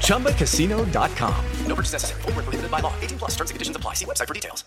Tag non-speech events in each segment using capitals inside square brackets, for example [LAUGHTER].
ChumbaCasino.com. No purchase necessary. Full prohibited by law. 18 plus terms and conditions apply. See website for details.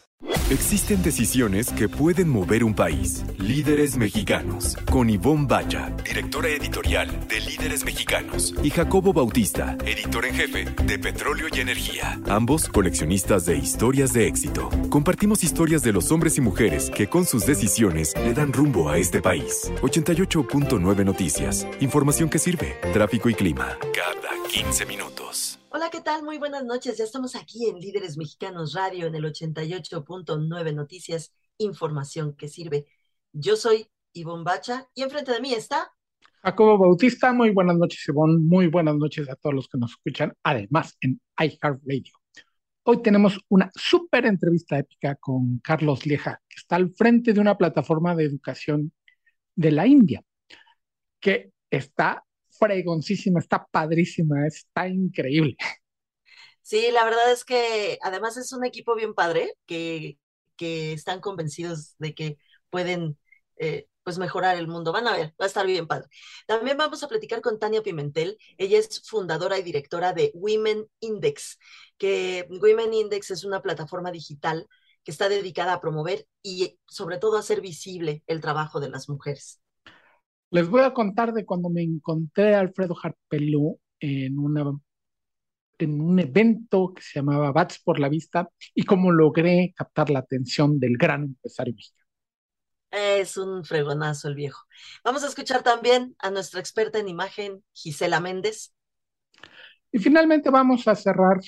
Existen decisiones que pueden mover un país. Líderes mexicanos. Con Ivonne Bacha, directora editorial de Líderes Mexicanos. Y Jacobo Bautista, editor en jefe de Petróleo y Energía. Ambos coleccionistas de historias de éxito. Compartimos historias de los hombres y mujeres que con sus decisiones le dan rumbo a este país. 88.9 Noticias. Información que sirve. Tráfico y clima. Cada 15 minutos. Hola, ¿qué tal? Muy buenas noches. Ya estamos aquí en Líderes Mexicanos Radio en el 88.9 Noticias, información que sirve. Yo soy Ivonne Bacha y enfrente de mí está Jacobo Bautista. Muy buenas noches, Ivonne. Muy buenas noches a todos los que nos escuchan, además en iHeartRadio. Hoy tenemos una súper entrevista épica con Carlos Lieja, que está al frente de una plataforma de educación de la India, que está fregoncísima, está padrísima, está increíble. Sí, la verdad es que además es un equipo bien padre que, que están convencidos de que pueden eh, pues mejorar el mundo. Van a ver, va a estar bien padre. También vamos a platicar con Tania Pimentel. Ella es fundadora y directora de Women Index, que Women Index es una plataforma digital que está dedicada a promover y sobre todo a hacer visible el trabajo de las mujeres. Les voy a contar de cuando me encontré a Alfredo Harpelú en, una, en un evento que se llamaba Bats por la Vista y cómo logré captar la atención del gran empresario mexicano. Es un fregonazo el viejo. Vamos a escuchar también a nuestra experta en imagen, Gisela Méndez. Y finalmente vamos a cerrar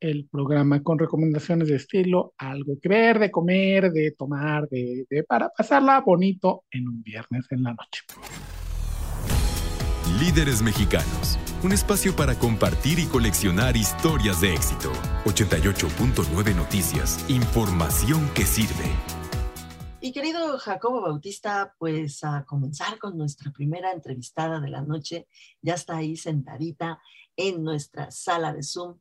el programa con recomendaciones de estilo, algo que ver, de comer, de tomar, de, de, para pasarla bonito en un viernes en la noche. Líderes Mexicanos, un espacio para compartir y coleccionar historias de éxito. 88.9 Noticias, información que sirve. Y querido Jacobo Bautista, pues a comenzar con nuestra primera entrevistada de la noche, ya está ahí sentadita en nuestra sala de Zoom,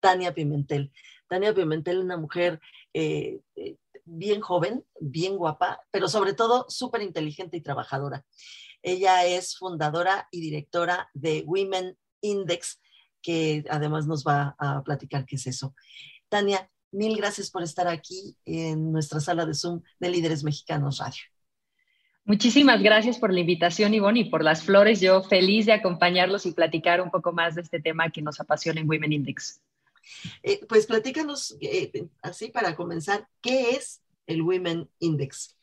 Tania Pimentel. Tania Pimentel, una mujer eh, eh, bien joven, bien guapa, pero sobre todo súper inteligente y trabajadora. Ella es fundadora y directora de Women Index, que además nos va a platicar qué es eso. Tania, mil gracias por estar aquí en nuestra sala de Zoom de Líderes Mexicanos Radio. Muchísimas gracias por la invitación, Ivonne, y por las flores. Yo feliz de acompañarlos y platicar un poco más de este tema que nos apasiona en Women Index. Eh, pues platícanos, eh, así para comenzar, ¿qué es el Women Index?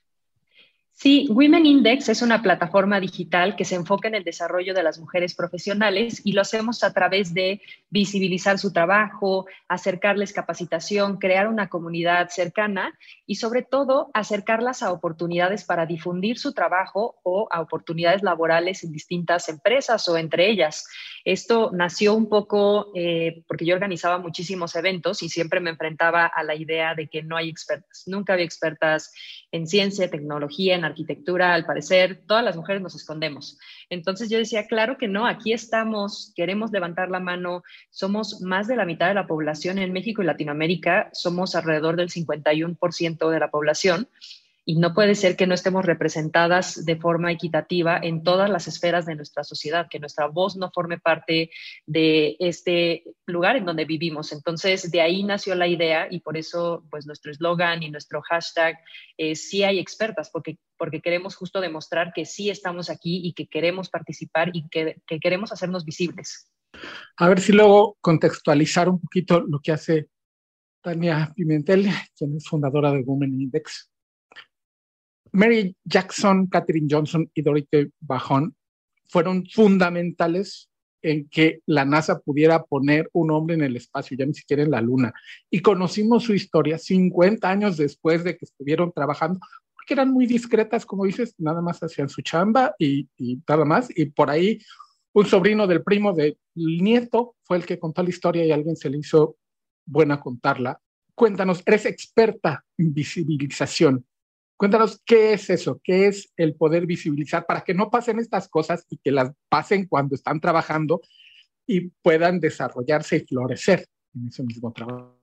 Sí, Women Index es una plataforma digital que se enfoca en el desarrollo de las mujeres profesionales y lo hacemos a través de visibilizar su trabajo, acercarles capacitación, crear una comunidad cercana y sobre todo acercarlas a oportunidades para difundir su trabajo o a oportunidades laborales en distintas empresas o entre ellas. Esto nació un poco eh, porque yo organizaba muchísimos eventos y siempre me enfrentaba a la idea de que no hay expertas. Nunca había expertas en ciencia, tecnología, en arquitectura, al parecer, todas las mujeres nos escondemos. Entonces yo decía, claro que no, aquí estamos, queremos levantar la mano, somos más de la mitad de la población en México y Latinoamérica, somos alrededor del 51% de la población y no puede ser que no estemos representadas de forma equitativa en todas las esferas de nuestra sociedad, que nuestra voz no forme parte de este lugar en donde vivimos. Entonces, de ahí nació la idea y por eso, pues, nuestro eslogan y nuestro hashtag es sí hay expertas, porque, porque queremos justo demostrar que sí estamos aquí y que queremos participar y que, que queremos hacernos visibles. A ver si luego contextualizar un poquito lo que hace Tania Pimentel, quien es fundadora de Women Index. Mary Jackson, Katherine Johnson y Dorothy Bajón fueron fundamentales en que la NASA pudiera poner un hombre en el espacio, ya ni siquiera en la Luna. Y conocimos su historia 50 años después de que estuvieron trabajando, porque eran muy discretas, como dices, nada más hacían su chamba y, nada más. Y por ahí un sobrino del primo del nieto fue el que contó la historia y alguien se le hizo buena contarla. cuéntanos, eres experta en visibilización. Cuéntanos qué es eso, qué es el poder visibilizar para que no pasen estas cosas y que las pasen cuando están trabajando y puedan desarrollarse y florecer en ese mismo trabajo.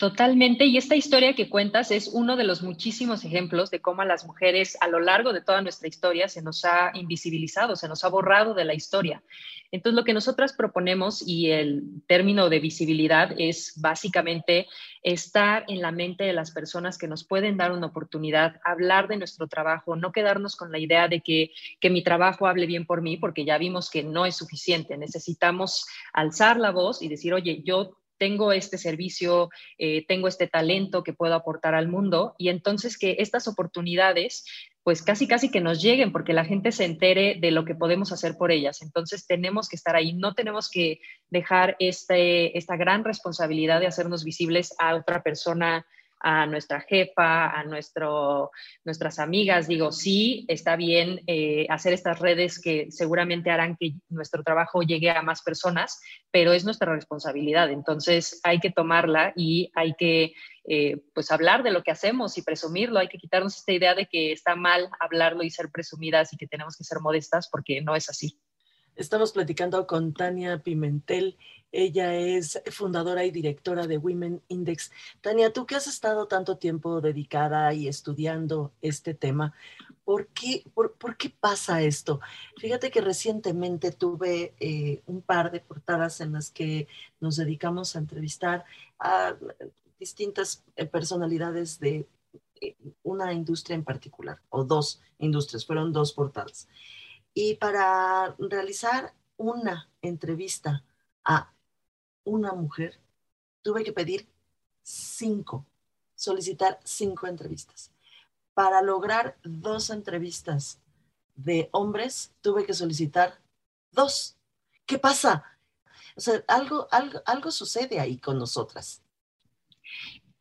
Totalmente, y esta historia que cuentas es uno de los muchísimos ejemplos de cómo a las mujeres a lo largo de toda nuestra historia se nos ha invisibilizado, se nos ha borrado de la historia. Entonces, lo que nosotras proponemos y el término de visibilidad es básicamente estar en la mente de las personas que nos pueden dar una oportunidad, hablar de nuestro trabajo, no quedarnos con la idea de que, que mi trabajo hable bien por mí, porque ya vimos que no es suficiente. Necesitamos alzar la voz y decir, oye, yo tengo este servicio, eh, tengo este talento que puedo aportar al mundo y entonces que estas oportunidades pues casi casi que nos lleguen porque la gente se entere de lo que podemos hacer por ellas. Entonces tenemos que estar ahí, no tenemos que dejar este, esta gran responsabilidad de hacernos visibles a otra persona a nuestra jefa, a nuestro, nuestras amigas. Digo, sí, está bien eh, hacer estas redes que seguramente harán que nuestro trabajo llegue a más personas, pero es nuestra responsabilidad. Entonces hay que tomarla y hay que eh, pues hablar de lo que hacemos y presumirlo. Hay que quitarnos esta idea de que está mal hablarlo y ser presumidas y que tenemos que ser modestas porque no es así. Estamos platicando con Tania Pimentel. Ella es fundadora y directora de Women Index. Tania, tú que has estado tanto tiempo dedicada y estudiando este tema, ¿por qué, pasa esto? Fíjate que recientemente tuve eh, un par de portadas en las que nos dedicamos a entrevistar a distintas eh, personalidades de eh, una industria en particular, o dos industrias, fueron dos portadas. Y para realizar una entrevista a una mujer, tuve que pedir cinco, solicitar cinco entrevistas. Para lograr dos entrevistas de hombres, tuve que solicitar dos. ¿Qué pasa? O sea, algo, algo, algo sucede ahí con nosotras.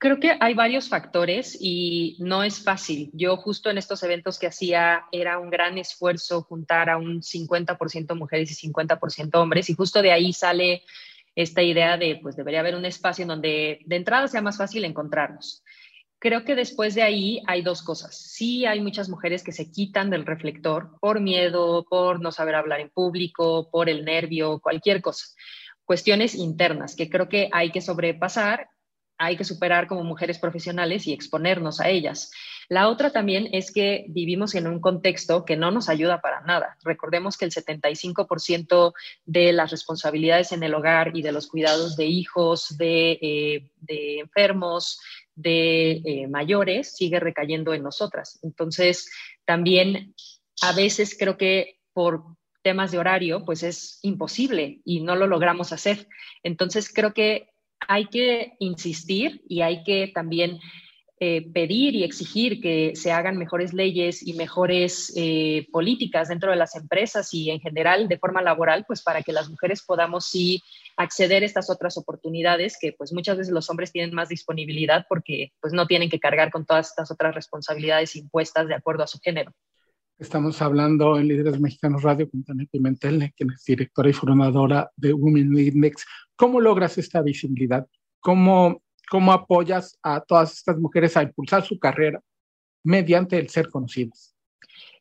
Creo que hay varios factores y no es fácil. Yo justo en estos eventos que hacía era un gran esfuerzo juntar a un 50% mujeres y 50% hombres y justo de ahí sale esta idea de pues debería haber un espacio en donde de entrada sea más fácil encontrarnos. Creo que después de ahí hay dos cosas. Sí hay muchas mujeres que se quitan del reflector por miedo, por no saber hablar en público, por el nervio, cualquier cosa cuestiones internas que creo que hay que sobrepasar hay que superar como mujeres profesionales y exponernos a ellas. La otra también es que vivimos en un contexto que no nos ayuda para nada. Recordemos que el 75% de las responsabilidades en el hogar y de los cuidados de hijos, de, eh, enfermos, de eh, mayores, sigue recayendo en nosotras. Entonces, también a veces creo que por temas de horario, pues es imposible y no lo logramos hacer. Entonces, creo que hay que insistir y hay que también eh, pedir y exigir que se hagan mejores leyes y mejores eh, políticas dentro de las empresas y en general de forma laboral, pues para que las mujeres podamos sí acceder a estas otras oportunidades que pues muchas veces los hombres tienen más disponibilidad porque pues no tienen que cargar con todas estas otras responsabilidades impuestas de acuerdo a su género. Estamos hablando en Líderes Mexicanos Radio con Tania Pimentel, quien es directora y fundadora de Women Index. ¿Cómo logras esta visibilidad? ¿Cómo, ¿Cómo apoyas a todas estas mujeres a impulsar su carrera mediante el ser conocidas?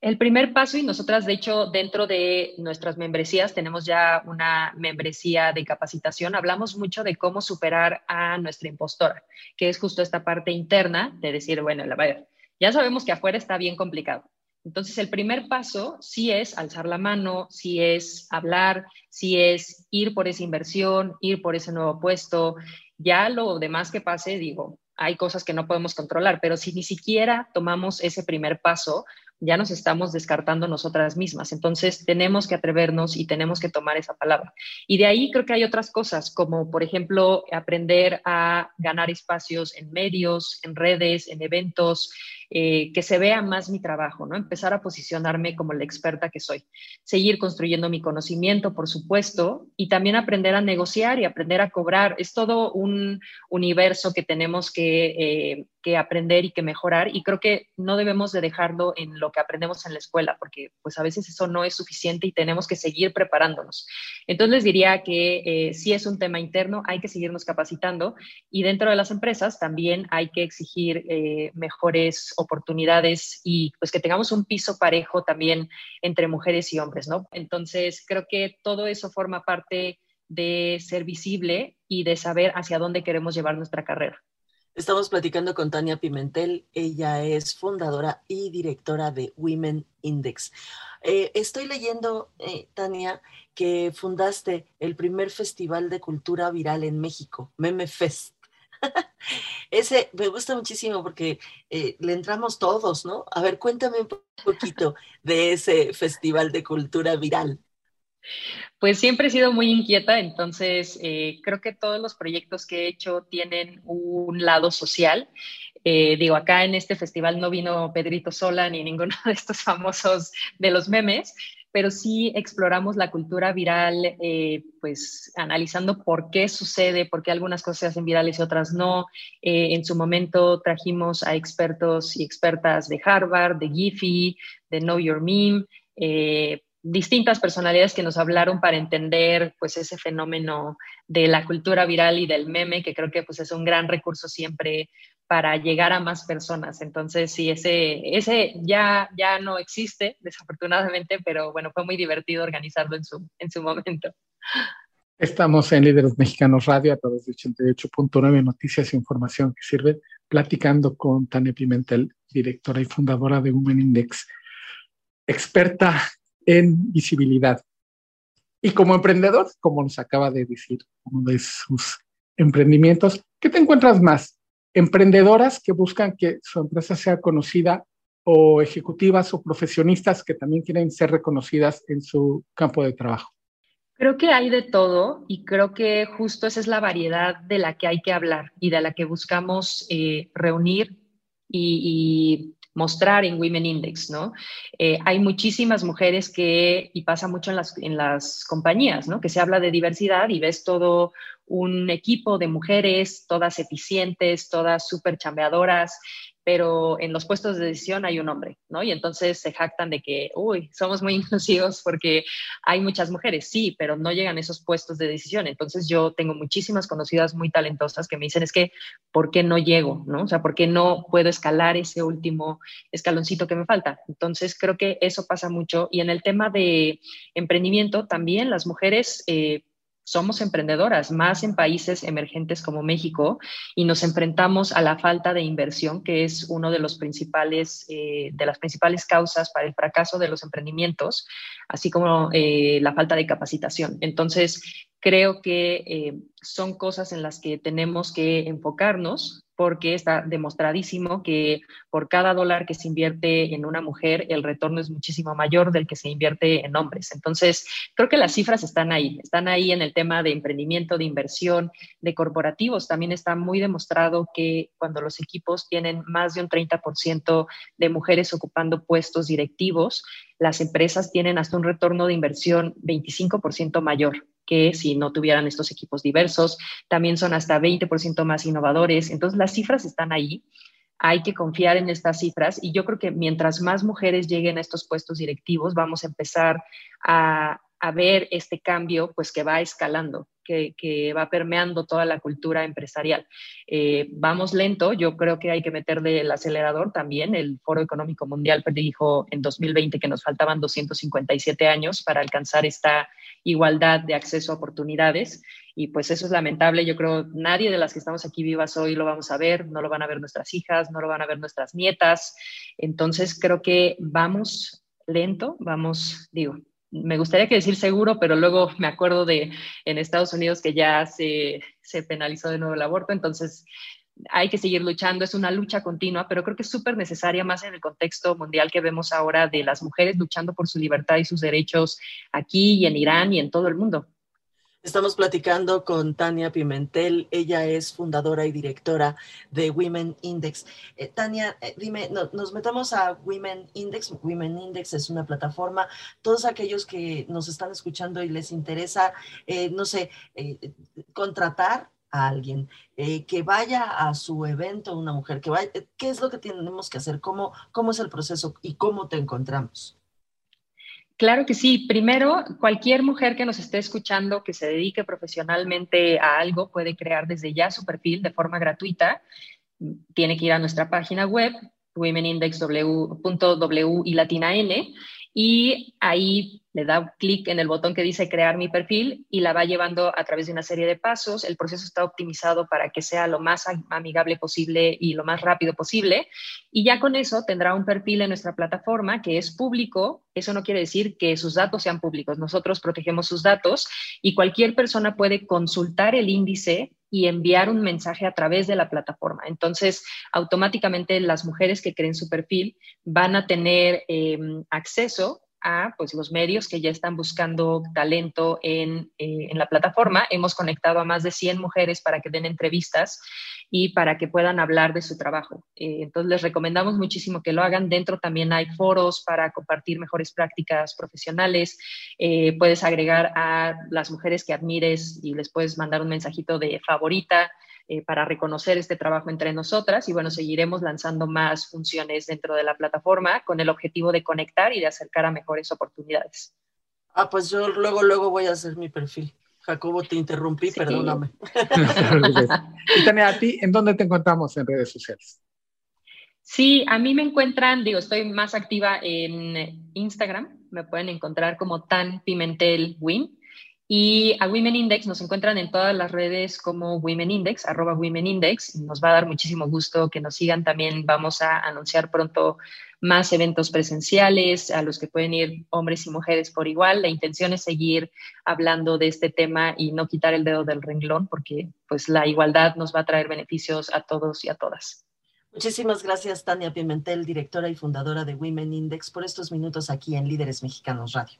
El primer paso, y nosotras de hecho dentro de nuestras membresías tenemos ya una membresía de capacitación, hablamos mucho de cómo superar a nuestra impostora, que es justo esta parte interna de decir, bueno, la, ya sabemos que afuera está bien complicado, entonces, el primer paso sí es alzar la mano, sí es hablar, sí es ir por esa inversión, ir por ese nuevo puesto. Ya lo demás que pase, digo, hay cosas que no podemos controlar, pero si ni siquiera tomamos ese primer paso, ya nos estamos descartando nosotras mismas. Entonces, tenemos que atrevernos y tenemos que tomar esa palabra. Y de ahí creo que hay otras cosas, como por ejemplo, aprender a ganar espacios en medios, en redes, en eventos, eh, que se vea más mi trabajo, ¿no? Empezar a posicionarme como la experta que soy. Seguir construyendo mi conocimiento, por supuesto, y también aprender a negociar y aprender a cobrar. Es todo un universo que tenemos que, eh, aprender y que mejorar y creo que no debemos de dejarlo en lo que aprendemos en la escuela, porque pues a veces eso no es suficiente y tenemos que seguir preparándonos. Entonces diría que eh, si es un tema interno, hay que seguirnos capacitando y dentro de las empresas también hay que exigir eh, mejores oportunidades y pues que tengamos un piso parejo también entre mujeres y hombres, ¿no? Entonces creo que todo eso forma parte de ser visible y de saber hacia dónde queremos llevar nuestra carrera. Estamos platicando con Tania Pimentel. Ella es fundadora y directora de Women Index. Eh, estoy leyendo, eh, Tania, que fundaste el primer festival de cultura viral en México, Meme Fest. Ese me gusta muchísimo porque eh, le entramos todos, ¿no? A ver, cuéntame un poquito de ese festival de cultura viral. Pues siempre he sido muy inquieta, entonces eh, creo que todos los proyectos que he hecho tienen un lado social. Eh, digo, acá en este festival no vino Pedrito Sola ni ninguno de estos famosos de los memes, pero sí exploramos la cultura viral, eh, pues analizando por qué sucede, por qué algunas cosas se hacen virales y otras no. en su momento trajimos a expertos y expertas de Harvard, de Giphy, de Know Your Meme, distintas personalidades que nos hablaron para entender pues ese fenómeno de la cultura viral y del meme, que creo que pues es un gran recurso siempre para llegar a más personas. Entonces, sí, ese, ese ya, ya no existe, desafortunadamente, pero bueno, fue muy divertido organizarlo en su, en su momento. Estamos en Líderes Mexicanos Radio a través de 88.9 Noticias e Información que sirve, platicando con Tania Pimentel, directora y fundadora de Women Index, experta en visibilidad. Y como emprendedor, como nos acaba de decir uno de sus emprendimientos, ¿qué te encuentras más? ¿Emprendedoras que buscan que su empresa sea conocida o ejecutivas o profesionistas que también quieren ser reconocidas en su campo de trabajo? Creo que hay de todo y creo que justo esa es la variedad de la que hay que hablar y de la que buscamos eh, reunir y, mostrar en Women Index, ¿no? Eh, hay muchísimas mujeres que, y pasa mucho en las, en las compañías, ¿no? Que se habla de diversidad y ves todo un equipo de mujeres, todas eficientes, todas súper chambeadoras, pero en los puestos de decisión hay un hombre, ¿no? Y entonces se jactan de que, uy, somos muy [LAUGHS] inclusivos porque hay muchas mujeres, sí, pero no llegan a esos puestos de decisión. Entonces yo tengo muchísimas conocidas muy talentosas que me dicen, es que, ¿por qué no llego? ¿no? O sea, ¿por qué no puedo escalar ese último escaloncito que me falta? Entonces creo que eso pasa mucho. Y en el tema de emprendimiento, también las mujeres... Eh, somos emprendedoras, más en países emergentes como México, y nos enfrentamos a la falta de inversión, que es uno de los principales, eh, de las principales causas para el fracaso de los emprendimientos, así como eh, la falta de capacitación. Entonces, creo que eh, son cosas en las que tenemos que enfocarnos porque está demostradísimo que por cada dólar que se invierte en una mujer, el retorno es muchísimo mayor del que se invierte en hombres. Entonces, creo que las cifras están ahí, están ahí en el tema de emprendimiento, de inversión, de corporativos. También está muy demostrado que cuando los equipos tienen más de un 30% de mujeres ocupando puestos directivos, las empresas tienen hasta un retorno de inversión 25% mayor que si no tuvieran estos equipos diversos. También son hasta 20% más innovadores. Entonces, las cifras están ahí. Hay que confiar en estas cifras y yo creo que mientras más mujeres lleguen a estos puestos directivos, vamos a empezar a, ver este cambio, pues que va escalando que, va permeando toda la cultura empresarial. Eh, vamos lento, yo creo que hay que meterle el acelerador también. El Foro Económico Mundial dijo en 2020 que nos faltaban 257 años para alcanzar esta igualdad de acceso a oportunidades y pues eso es lamentable. Yo creo nadie de las que estamos aquí vivas hoy lo vamos a ver, no lo van a ver nuestras hijas, no lo van a ver nuestras nietas. Entonces creo que vamos lento, vamos, digo, me gustaría que decir seguro, pero luego me acuerdo de en Estados Unidos que ya se, se penalizó de nuevo el aborto, entonces hay que seguir luchando, es una lucha continua, pero creo que es súper necesaria más en el contexto mundial que vemos ahora de las mujeres luchando por su libertad y sus derechos aquí y en Irán y en todo el mundo. Estamos platicando con Tania Pimentel. Ella es fundadora y directora de Women Index. Eh, Tania, eh, dime, nos metamos a Women Index. Women Index es una plataforma. Todos aquellos que nos están escuchando y les interesa, eh, no sé, contratar a alguien, que vaya a su evento, una mujer, que vaya, ¿qué es lo que tenemos que hacer? ¿Cómo, cómo es el proceso y cómo te encontramos? Claro que sí. Primero, cualquier mujer que nos esté escuchando que se dedique profesionalmente a algo puede crear desde ya su perfil de forma gratuita. Tiene que ir a nuestra página web, womenindex.w y latina n, y ahí le da clic en el botón que dice crear mi perfil y la va llevando a través de una serie de pasos. El proceso está optimizado para que sea lo más amigable posible y lo más rápido posible. Y ya con eso tendrá un perfil en nuestra plataforma que es público. Eso no quiere decir que sus datos sean públicos. Nosotros protegemos sus datos y cualquier persona puede consultar el índice y enviar un mensaje a través de la plataforma. Entonces, automáticamente las mujeres que creen su perfil van a tener em, acceso a pues, los medios que ya están buscando talento en, eh, en, la plataforma. Hemos conectado a más de 100 mujeres para que den entrevistas y para que puedan hablar de su trabajo. Eh, entonces, les recomendamos muchísimo que lo hagan. Dentro también hay foros para compartir mejores prácticas profesionales. Eh, puedes agregar a las mujeres que admires y les puedes mandar un mensajito de favorita. Eh, para reconocer este trabajo entre nosotras y bueno, seguiremos lanzando más funciones dentro de la plataforma con el objetivo de conectar y de acercar a mejores oportunidades. Ah, pues yo luego, luego voy a hacer mi perfil. Jacobo, te interrumpí, perdóname. [LAUGHS] y Tania, a ti, ¿en dónde te encontramos en redes sociales? Sí, a mí me encuentran, digo, estoy más activa en Instagram, me pueden encontrar como Tan Pimentel Win y a Women Index nos encuentran en todas las redes como Women Index, arroba Women Index. Nos va a dar muchísimo gusto que nos sigan. También vamos a anunciar pronto más eventos presenciales a los que pueden ir hombres y mujeres por igual. La intención es seguir hablando de este tema y no quitar el dedo del renglón porque pues la igualdad nos va a traer beneficios a todos y a todas. Muchísimas gracias, Tania Pimentel, directora y fundadora de Women Index, por estos minutos aquí en Líderes Mexicanos Radio.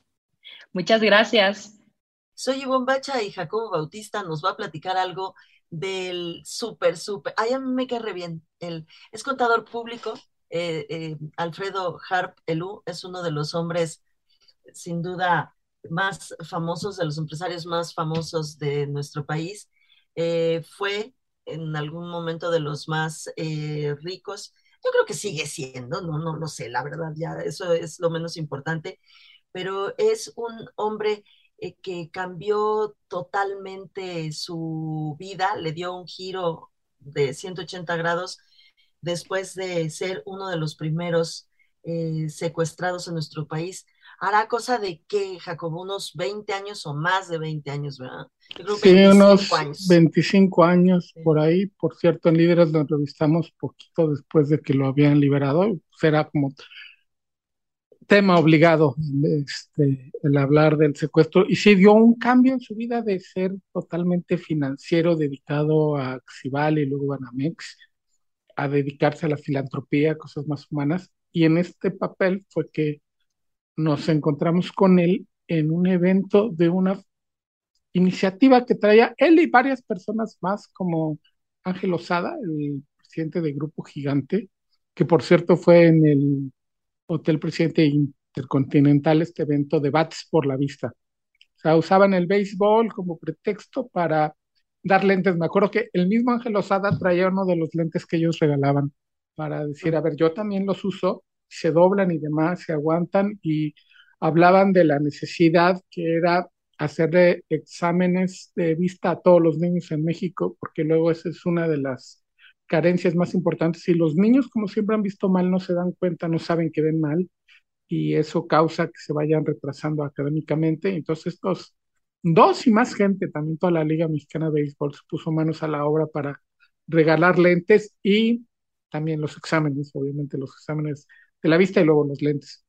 Muchas gracias. Soy Ivonne Bacha y Jacobo Bautista nos va a platicar algo del súper, súper. Ay, a mí me cae bien. El, es contador público. Eh, eh, Alfredo Harp Elú es uno de los hombres, sin duda, más famosos, de los empresarios más famosos de nuestro país. Eh, fue en algún momento de los más ricos. Yo creo que sigue siendo, no, no lo sé, la verdad, ya eso es lo menos importante, pero es un hombre eh, que cambió totalmente su vida, le dio un giro de 180 grados después de ser uno de los primeros eh, secuestrados en nuestro país. Hará cosa de que, Jacobo, unos 20 años o más de 20 años, ¿verdad? sí, unos 25 años por ahí. Por cierto, en Líderes lo entrevistamos poquito después de que lo habían liberado. Será como tema obligado este, el hablar del secuestro y sí dio un cambio en su vida de ser totalmente financiero dedicado a Xival y luego a Namex, a dedicarse a la filantropía, cosas más humanas y en este papel fue que nos encontramos con él en un evento de una iniciativa que traía él y varias personas más como Ángel Osada, el presidente del Grupo Gigante, que por cierto fue en el Hotel Presidente Intercontinental este evento de Bats por la Vista. O sea, usaban el béisbol como pretexto para dar lentes. Me acuerdo que el mismo Ángel Osada traía uno de los lentes que ellos regalaban para decir, a ver, yo también los uso, se doblan y demás, se aguantan y hablaban de la necesidad que era hacerle exámenes de vista a todos los niños en México, porque luego esa es una de las carencias más importantes y los niños, como siempre han visto mal, no se dan cuenta, no saben que ven mal y eso causa que se vayan retrasando académicamente. Entonces estos dos y más gente, también toda la Liga Mexicana de Béisbol se puso manos a la obra para regalar lentes y también los exámenes, obviamente los exámenes de la vista y luego los lentes.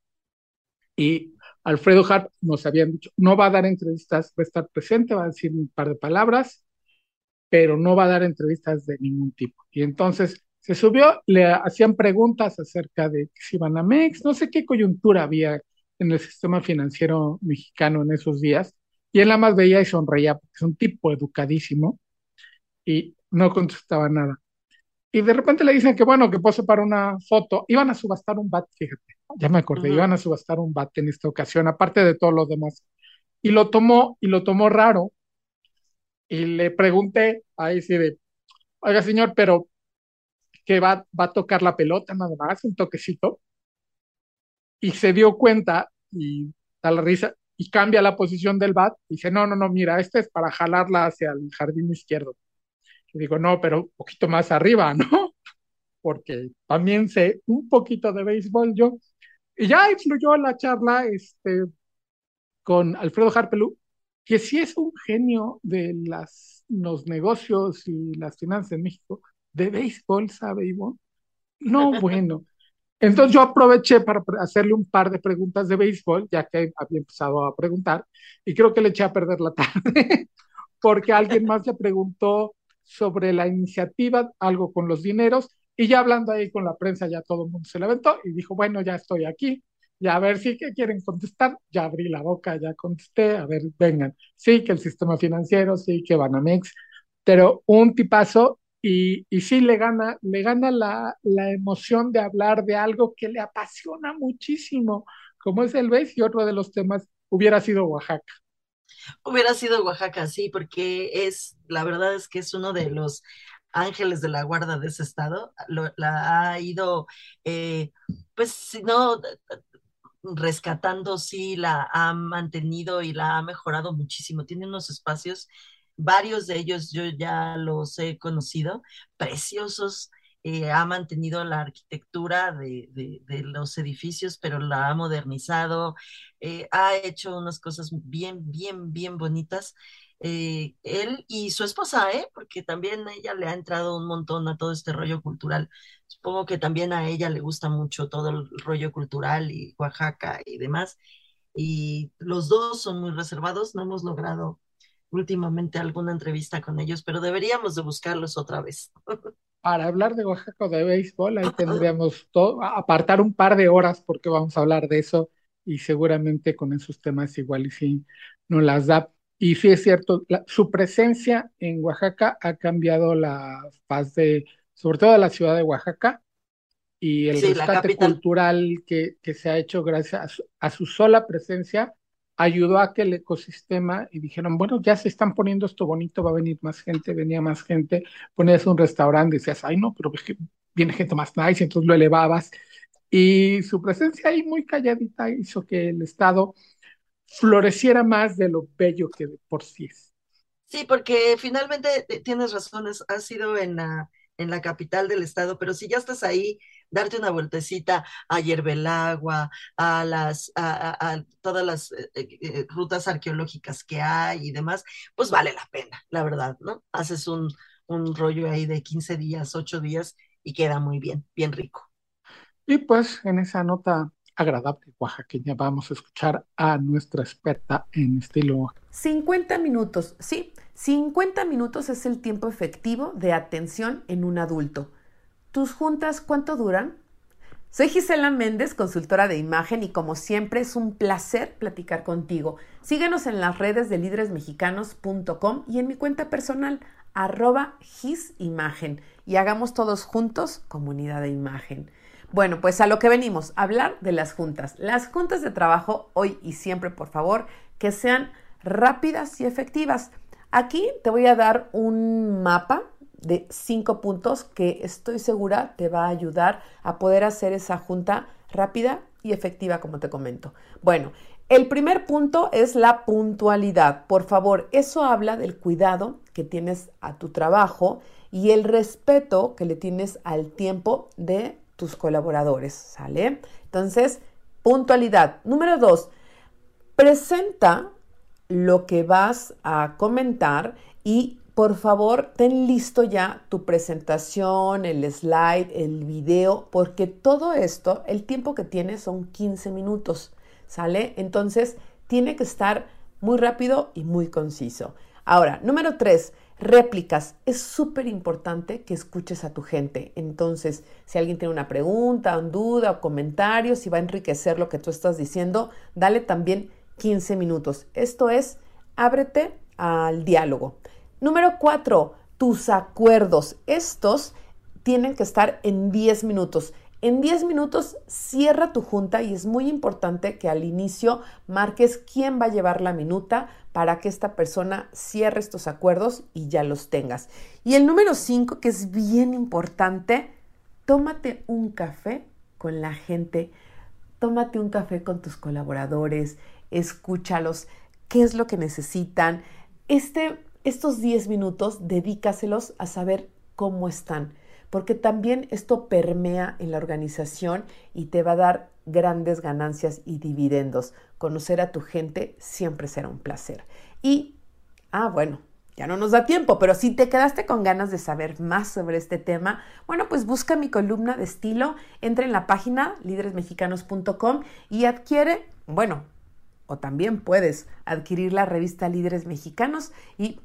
Y Alfredo Hart nos habían dicho, no va a dar entrevistas, va a estar presente, va a decir un par de palabras pero no va a dar entrevistas de ningún tipo. Y entonces se subió, le hacían preguntas acerca de si iban a MEX, no sé qué coyuntura había en el sistema financiero mexicano en esos días, Y él nada más veía y sonreía, porque es un tipo educadísimo, y no contestaba nada. Y de repente le dicen que bueno, que pose para una foto. Iban a subastar un bat, fíjate, ya me acordé, iban a subastar un bat en esta ocasión, aparte de todo lo demás. Y lo tomó, y lo tomó raro. Y le pregunté, ahí sí de, oiga señor, pero que va, va a tocar la pelota nada más, un toquecito. Y se dio cuenta y da la risa y cambia la posición del bat. Y dice, no, no, no, mira, este es para jalarla hacia el jardín izquierdo. Y digo, no, pero un poquito más arriba, ¿no? [LAUGHS] Porque también sé un poquito de béisbol yo. Y ya influyó la charla este, con Alfredo Harpelú, que sí es un genio de las, los negocios y las finanzas en México, de béisbol, ¿sabe, Ivonne? No, [LAUGHS] bueno. Entonces yo aproveché para hacerle un par de preguntas de béisbol, ya que había empezado a preguntar, y creo que le eché a perder la [LAUGHS] tarde, porque alguien más le preguntó sobre la iniciativa, algo con los dineros, y ya hablando ahí con la prensa, ya todo el mundo se levantó y dijo, bueno, ya estoy aquí, ya a ver si que quieren contestar, ya abrí la boca, ya contesté, a ver, vengan, sí, que el sistema financiero, sí, que Banamex, pero un tipazo y, y sí le gana, le gana la, la emoción de hablar de algo que le apasiona muchísimo, como es el BES y otro de los temas hubiera sido Oaxaca. Hubiera sido Oaxaca, sí, porque es, la verdad es que es uno de los ángeles de la guarda de ese estado. la ha ido, eh, pues, si no, rescatando, sí, la ha mantenido y la ha mejorado muchísimo. Tiene unos espacios, varios de ellos yo ya los he conocido, preciosos. Eh, ha mantenido la arquitectura de, de, los edificios, pero la ha modernizado, eh, ha hecho unas cosas bien, bien, bien bonitas. Eh, él y su esposa, ¿eh? porque también ella le ha entrado un montón a todo este rollo cultural. Supongo que también a ella le gusta mucho todo el rollo cultural y Oaxaca y demás. Y los dos son muy reservados, no hemos logrado últimamente alguna entrevista con ellos, pero deberíamos de buscarlos otra vez. [LAUGHS] Para hablar de Oaxaca o de béisbol, ahí tendríamos todo, apartar un par de horas porque vamos a hablar de eso y seguramente con esos temas igual y sí no las da. Y sí es cierto, su presencia en Oaxaca ha cambiado la faz de, sobre todo de la ciudad de Oaxaca, y el rescate cultural que, que, se ha hecho gracias a su, sola presencia ayudó a que el ecosistema y dijeron, bueno, ya se están poniendo esto bonito, va a venir más gente, venía más gente, ponías un restaurante y decías, ay no, pero viene gente más nice, entonces lo elevabas y su presencia ahí muy calladita hizo que el Estado floreciera más de lo bello que por sí es. Sí, porque finalmente eh, tienes razones, has sido en la, en la capital del estado, pero si ya estás ahí, darte una vueltecita a Yerbelagua, a las, a, todas las eh, eh, rutas arqueológicas que hay y demás, pues vale la pena, la verdad, ¿no? Haces un, un rollo ahí de 15 días, 8 días y queda muy bien, bien rico. Y pues en esa nota agradable oaxaqueña vamos a escuchar a nuestra experta en estilo. 50 minutos, sí, 50 minutos es el tiempo efectivo de atención en un adulto. ¿Tus juntas cuánto duran? Soy Gisela Méndez, consultora de imagen, y como siempre es un placer platicar contigo. Síguenos en las redes de líderesmexicanos.com y en mi cuenta personal, arroba gisimagen, y hagamos todos juntos comunidad de imagen. Bueno, pues a lo que venimos, hablar de las juntas. Las juntas de trabajo hoy y siempre, por favor, que sean rápidas y efectivas. Aquí te voy a dar un mapa de cinco puntos que estoy segura te va a ayudar a poder hacer esa junta rápida y efectiva, como te comento. Bueno, el primer punto es la puntualidad. Por favor, eso habla del cuidado que tienes a tu trabajo y el respeto que le tienes al tiempo de tus colaboradores, ¿sale? Entonces, puntualidad. Número dos, presenta lo que vas a comentar y por favor ten listo ya tu presentación, el slide, el video, porque todo esto, el tiempo que tienes son 15 minutos, ¿sale? Entonces, tiene que estar muy rápido y muy conciso. Ahora, número tres, Réplicas. Es súper importante que escuches a tu gente. Entonces, si alguien tiene una pregunta, duda o comentario, si va a enriquecer lo que tú estás diciendo, dale también 15 minutos. Esto es ábrete al diálogo. Número cuatro, tus acuerdos. Estos tienen que estar en 10 minutos. En 10 minutos cierra tu junta y es muy importante que al inicio marques quién va a llevar la minuta para que esta persona cierre estos acuerdos y ya los tengas. Y el número 5, que es bien importante, tómate un café con la gente, tómate un café con tus colaboradores, escúchalos, qué es lo que necesitan. Este, estos 10 minutos dedícaselos a saber cómo están porque también esto permea en la organización y te va a dar grandes ganancias y dividendos. Conocer a tu gente siempre será un placer. Y, ah, bueno, ya no nos da tiempo, pero si te quedaste con ganas de saber más sobre este tema, bueno, pues busca mi columna de estilo, entra en la página líderesmexicanos.com y adquiere, bueno, o también puedes adquirir la revista Líderes Mexicanos y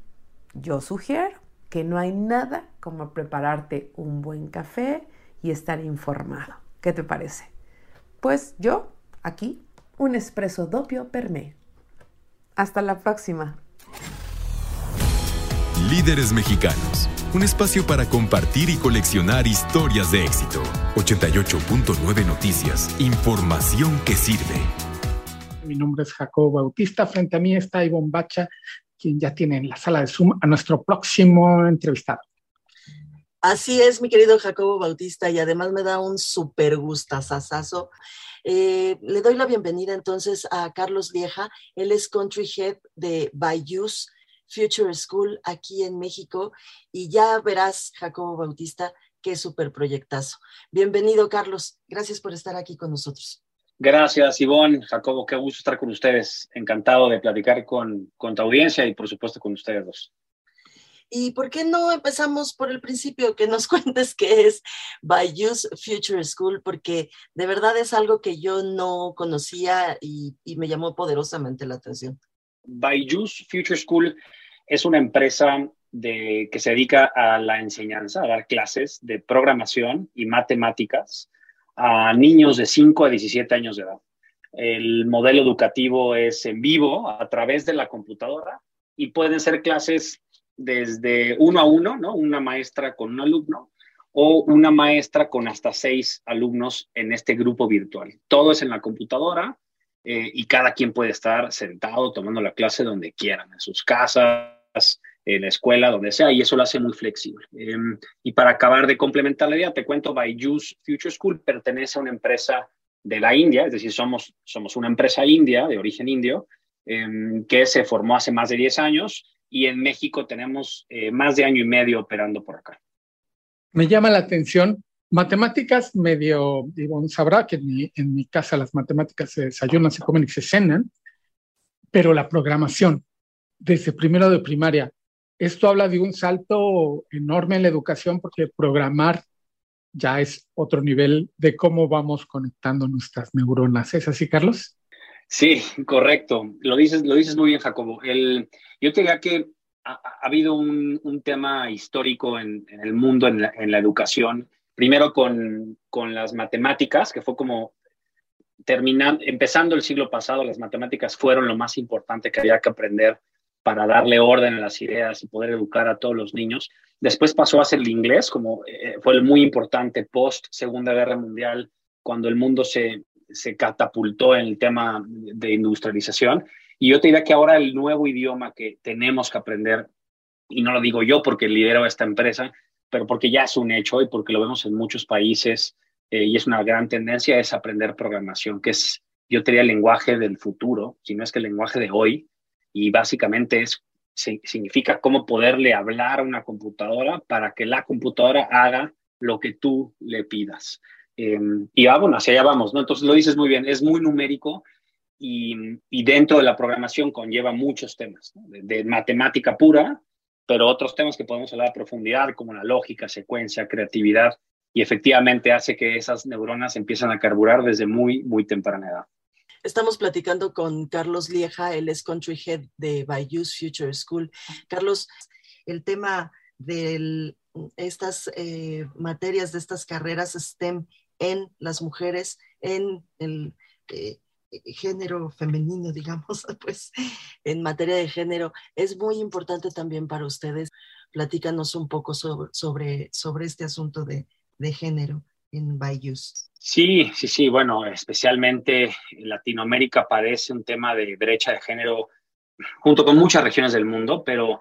yo sugiero que no hay nada como prepararte un buen café y estar informado. ¿Qué te parece? Pues yo, aquí, un espresso doppio per me. Hasta la próxima. Líderes Mexicanos, un espacio para compartir y coleccionar historias de éxito. 88.9 Noticias, información que sirve. Mi nombre es Jacobo Bautista, frente a mí está Ivonne Bacha, quien ya tiene en la sala de Zoom a nuestro próximo entrevistado. Así es, mi querido Jacobo Bautista, y además me da un súper gustazazazo. Eh, le doy la bienvenida entonces a Carlos Vieja, él es Country Head de Bayous Future School aquí en México, y ya verás, Jacobo Bautista, qué súper proyectazo. Bienvenido, Carlos. Gracias por estar aquí con nosotros. Gracias, Ivonne, Jacobo, qué gusto estar con ustedes. Encantado de platicar con, con tu audiencia y por supuesto con ustedes dos. ¿Y por qué no empezamos por el principio? Que nos [LAUGHS] cuentes qué es Bayous Future School, porque de verdad es algo que yo no conocía y, y me llamó poderosamente la atención. Bayous Future School es una empresa de, que se dedica a la enseñanza, a dar clases de programación y matemáticas a niños de 5 a 17 años de edad. El modelo educativo es en vivo a través de la computadora y pueden ser clases desde uno a uno, ¿no? Una maestra con un alumno o una maestra con hasta seis alumnos en este grupo virtual. Todo es en la computadora eh, y cada quien puede estar sentado tomando la clase donde quieran, en sus casas, en la escuela, donde sea, y eso lo hace muy flexible. Em, y para acabar de complementar la idea, te cuento, Byju's Future School pertenece a una empresa de la India, es decir, somos, somos una empresa india, de origen indio, em, que se formó hace más de 10 años y en México tenemos eh, más de año y medio operando por acá. Me llama la atención, matemáticas medio, digo, sabrá que en mi, en mi casa las matemáticas se desayunan, se comen y se cenan, pero la programación, desde primero de primaria, esto habla de un salto enorme en la educación porque programar ya es otro nivel de cómo vamos conectando nuestras neuronas. ¿Es así, Carlos? Sí, correcto. Lo dices, lo dices muy bien, Jacobo. Yo te diría que ha, habido un, tema histórico en, el mundo, en la, en la, educación. Primero con, con las matemáticas, que fue como terminando, empezando el siglo pasado, las matemáticas fueron lo más importante que había que aprender para darle orden a las ideas y poder educar a todos los niños. Después pasó a ser el inglés, como eh, fue muy importante post Segunda Guerra Mundial, cuando el mundo se, se catapultó en el tema de industrialización. Y yo te diría que ahora el nuevo idioma que tenemos que aprender, y no lo digo yo porque lidero esta empresa, pero porque ya es un hecho y porque lo vemos en muchos países eh, y es una gran tendencia, es aprender programación, que es, yo te diría, el lenguaje del futuro, si no es que el lenguaje de hoy, y básicamente es, significa cómo poderle hablar a una computadora para que la computadora haga lo que tú le pidas. Eh, y ah, bueno, hacia allá vamos, ¿no? Entonces lo dices muy bien, es muy numérico y, y dentro de la programación conlleva muchos temas, de, de, matemática pura, pero otros temas que podemos hablar a profundidad, como la lógica, secuencia, creatividad, y efectivamente hace que esas neuronas empiezan a carburar desde muy, muy temprana edad. Estamos platicando con Carlos Lieja, él es Country Head de Bayous Future School. Carlos, el tema de estas eh, materias, de estas carreras STEM en las mujeres, en el, eh, género femenino, digamos, [LAUGHS] pues en materia de género, es muy importante también para ustedes. Platícanos un poco sobre, sobre, sobre este asunto de, de género en Bayous. Sí, sí, sí, bueno, especialmente Latinoamérica padece un tema de brecha de género junto con muchas regiones del mundo, pero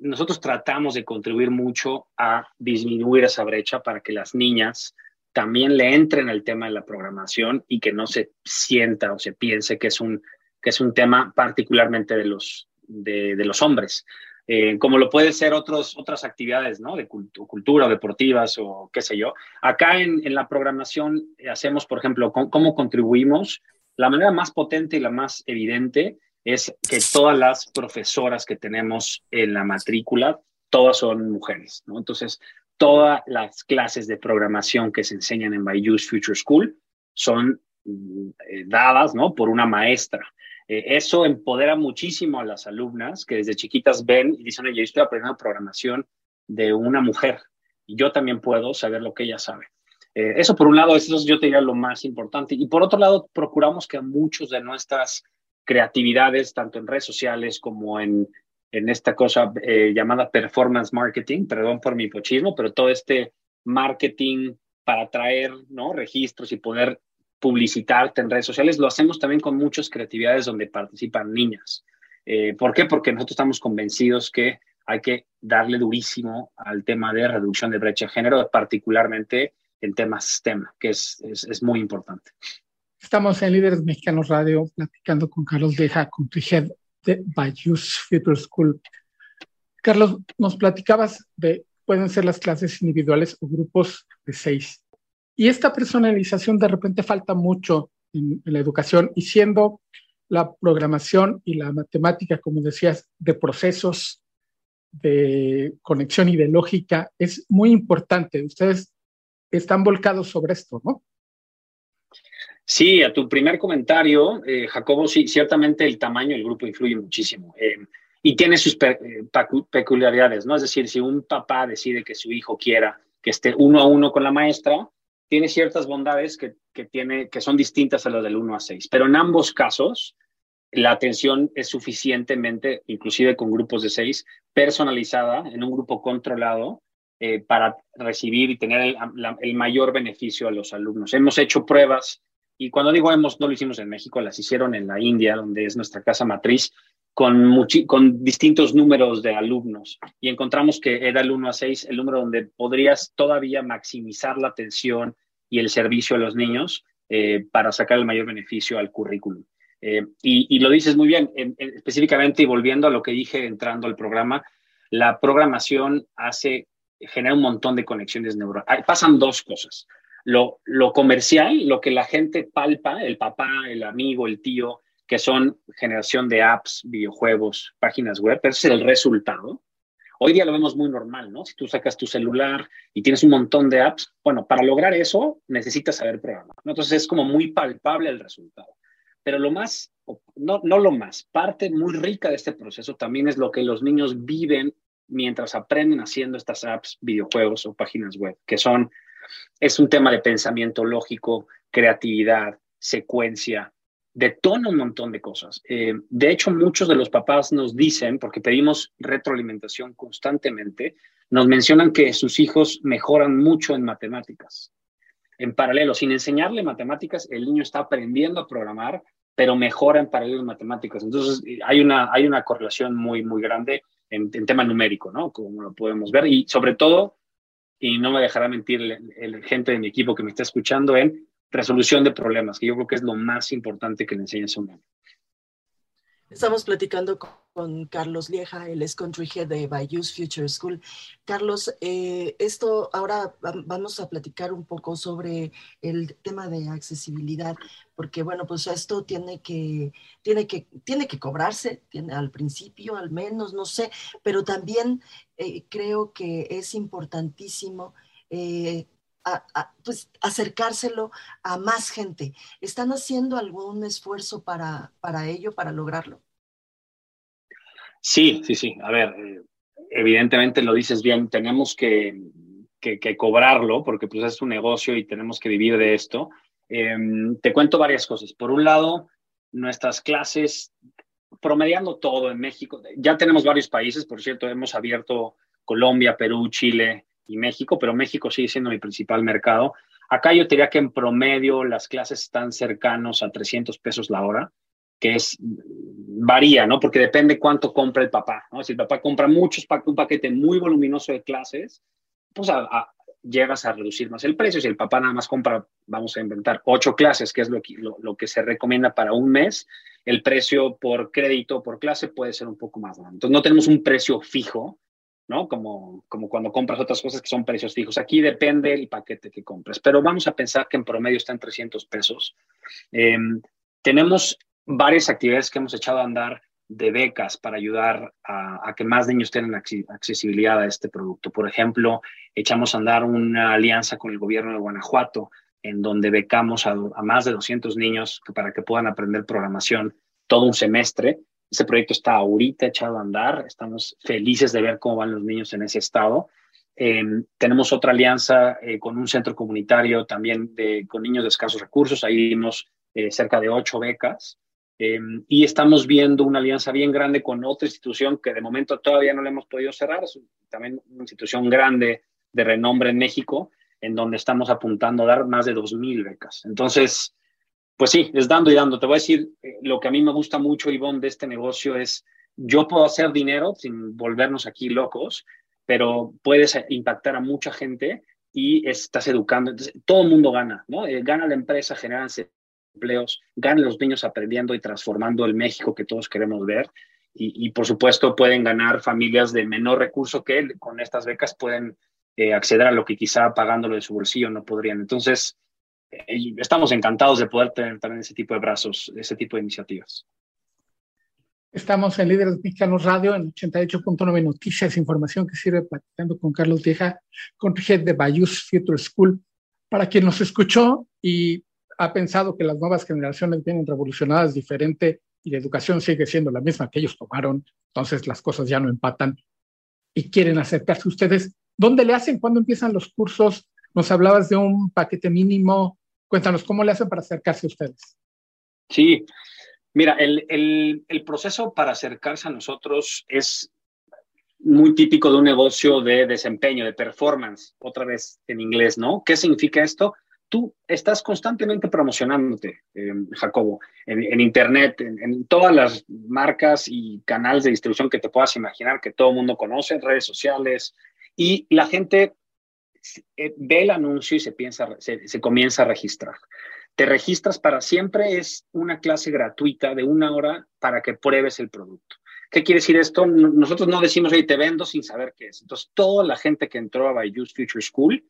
nosotros tratamos de contribuir mucho a disminuir esa brecha para que las niñas también le entren al tema de la programación y que no se sienta o se piense que es un, que es un tema particularmente de los, de, los hombres. Eh, como lo puede ser otros, otras actividades, ¿no? De cultura, deportivas o qué sé yo. Acá en, en la programación hacemos, por ejemplo, cómo contribuimos. La manera más potente y la más evidente es que todas las profesoras que tenemos en la matrícula, todas son mujeres. Entonces, todas las clases de programación que se enseñan en Bayous Future School son mm, eh, dadas, ¿no? Por una maestra. Eh, eso empodera muchísimo a las alumnas que desde chiquitas ven y dicen, oye, yo estoy aprendiendo programación de una mujer y yo también puedo saber lo que ella sabe. Eh, eso por un lado, eso yo te diría lo más importante. Y por otro lado, procuramos que muchos de nuestras creatividades, tanto en redes sociales como en, en esta cosa eh, llamada performance marketing, perdón por mi pochismo, pero todo este marketing para atraer ¿no? registros y poder publicitarte en redes sociales, lo hacemos también con muchas creatividades donde participan niñas. Eh, ¿Por qué? Porque nosotros estamos convencidos que hay que darle durísimo al tema de reducción de brecha de género, particularmente en temas STEM, que es, es, es muy importante. Estamos en Líderes Mexicanos Radio platicando con Carlos Deja, country head de Bayous Future School. Carlos, nos platicabas de pueden ser las clases individuales o grupos de seis. Y esta personalización de repente falta mucho en, la educación y siendo la programación y la matemática, como decías, de procesos, de conexión y de lógica, es muy importante. Ustedes están volcados sobre esto, ¿no? Sí, a tu primer comentario, eh, Jacobo, sí, ciertamente el tamaño del grupo influye muchísimo eh, y tiene sus eh, peculiaridades, ¿no? Es decir, si un papá decide que su hijo quiera que esté uno a uno con la maestra, tiene ciertas bondades que, que, tiene, que son distintas a las del 1 a 6, pero en ambos casos la atención es suficientemente, inclusive con grupos de 6, personalizada en un grupo controlado para recibir y tener el mayor beneficio a los alumnos. Hemos hecho pruebas y cuando digo hemos, no lo hicimos en México, las hicieron en la India, donde es nuestra casa matriz, con, distintos números de alumnos. Y encontramos que era el 1 a 6, el número donde podrías todavía maximizar la atención y el servicio a los niños eh, para sacar el mayor beneficio al currículum. Eh, y, lo dices muy bien, específicamente y volviendo a lo que dije entrando al programa, la programación hace, genera un montón de conexiones neuronales. Pasan dos cosas lo, lo comercial, lo que la gente palpa, el papá, el amigo, el tío, que son generación de apps, videojuegos, páginas web, ese es el resultado. Hoy día lo vemos muy normal, ¿no? Si tú sacas tu celular y tienes un montón de apps, bueno, para lograr eso necesitas saber programar. ¿no? Entonces es como muy palpable el resultado. Pero lo más, no, no lo más, parte muy rica de este proceso también es lo que los niños viven mientras aprenden haciendo estas apps, videojuegos o páginas web, que son es un tema de pensamiento lógico, creatividad, secuencia, detona un montón de cosas. Eh, de hecho, muchos de los papás nos dicen, porque pedimos retroalimentación constantemente, nos mencionan que sus hijos mejoran mucho en matemáticas. En paralelo, sin enseñarle matemáticas, el niño está aprendiendo a programar, pero mejora en paralelo en matemáticas. Entonces, hay una, hay una correlación muy, muy grande en, en tema numérico, ¿no? Como lo podemos ver. Y sobre todo, y no me dejará mentir el, gente de mi equipo que me está escuchando en resolución de problemas, que yo creo que es lo más importante que le enseñas a un niño. Estamos platicando con, Carlos Lieja, el es country head de Bayous Future School. Carlos, eh, esto ahora vamos a platicar un poco sobre el tema de accesibilidad, porque bueno, pues esto tiene que, tiene que, tiene que cobrarse, al principio al menos, no sé, pero también eh, creo que es importantísimo eh, pues acercárselo a más gente. ¿Están haciendo algún esfuerzo para, para ello, para lograrlo? Sí, sí, sí. A ver, evidentemente lo dices bien, tenemos que, que, cobrarlo porque pues es un negocio y tenemos que vivir de esto. Em, te cuento varias cosas. Por un lado, nuestras clases, promediando todo en México, ya tenemos varios países, por cierto, hemos abierto Colombia, Perú, Chile y México, pero México sigue siendo mi principal mercado. Acá yo diría que en promedio las clases están cercanos a 300 pesos la hora, que es varía, ¿no? Porque depende cuánto compra el papá, ¿no? Si el papá compra muchos, un paquete muy voluminoso de clases, pues llegas a reducir más el precio. Si el papá nada más compra, vamos a inventar, ocho clases, que es lo que, lo, que se recomienda para un mes, el precio por crédito por clase puede ser un poco más grande. Entonces, no tenemos un precio fijo, ¿no? Como, como cuando compras otras cosas que son precios fijos. Aquí depende el paquete que compres, pero vamos a pensar que en promedio está en 300 pesos. Em, tenemos varias actividades que hemos echado a andar de becas para ayudar a, que más niños tengan accesibilidad a este producto. Por ejemplo, echamos a andar una alianza con el gobierno de Guanajuato, en donde becamos a, más de 200 niños para que puedan aprender programación todo un semestre. Ese proyecto está ahorita echado a andar. Estamos felices de ver cómo van los niños en ese estado. Em, tenemos otra alianza eh, con un centro comunitario también con niños de escasos recursos. Ahí dimos eh, cerca de ocho becas. Em, y estamos viendo una alianza bien grande con otra institución que de momento todavía no le hemos podido cerrar, es también una institución grande de renombre en México, en donde estamos apuntando a dar más de 2.000 becas. Entonces, pues sí, es dando y dando. Te voy a decir, eh, lo que a mí me gusta mucho, Ivonne, de este negocio es, yo puedo hacer dinero sin volvernos aquí locos, pero puedes impactar a mucha gente y estás educando. Entonces, todo el mundo gana, ¿no? Eh, gana la empresa, generan empleos, ganen los niños aprendiendo y transformando el México que todos queremos ver. Y, por supuesto pueden ganar familias de menor recurso que con estas becas pueden eh, acceder a lo que quizá pagándolo de su bolsillo no podrían. Entonces, eh, estamos encantados de poder tener también ese tipo de brazos, ese tipo de iniciativas. Estamos en Líderes Mexicanos Radio en 88.9 Noticias, información que sirve platicando con Carlos Vieja, con head de Bayus Future School. Para quien nos escuchó y ha pensado que las nuevas generaciones vienen revolucionadas diferente y la educación sigue siendo la misma que ellos tomaron, entonces las cosas ya no empatan y quieren acercarse a ustedes. ¿Dónde le hacen? ¿Cuándo empiezan los cursos? Nos hablabas de un paquete mínimo. Cuéntanos, ¿cómo le hacen para acercarse a ustedes? Sí, mira, el, el, el proceso para acercarse a nosotros es muy típico de un negocio de desempeño, de performance, otra vez en inglés, ¿no? ¿Qué significa esto? tú estás constantemente promocionándote, eh, Jacobo, en, Internet, en, todas las marcas y canales de distribución que te puedas imaginar, que todo el mundo conoce, redes sociales, y la gente ve el anuncio y se, piensa, se, comienza a registrar. Te registras para siempre, es una clase gratuita de una hora para que pruebes el producto. ¿Qué quiere decir esto? Nosotros no decimos, ahí te vendo sin saber qué es. Entonces, toda la gente que entró a Byju's Future School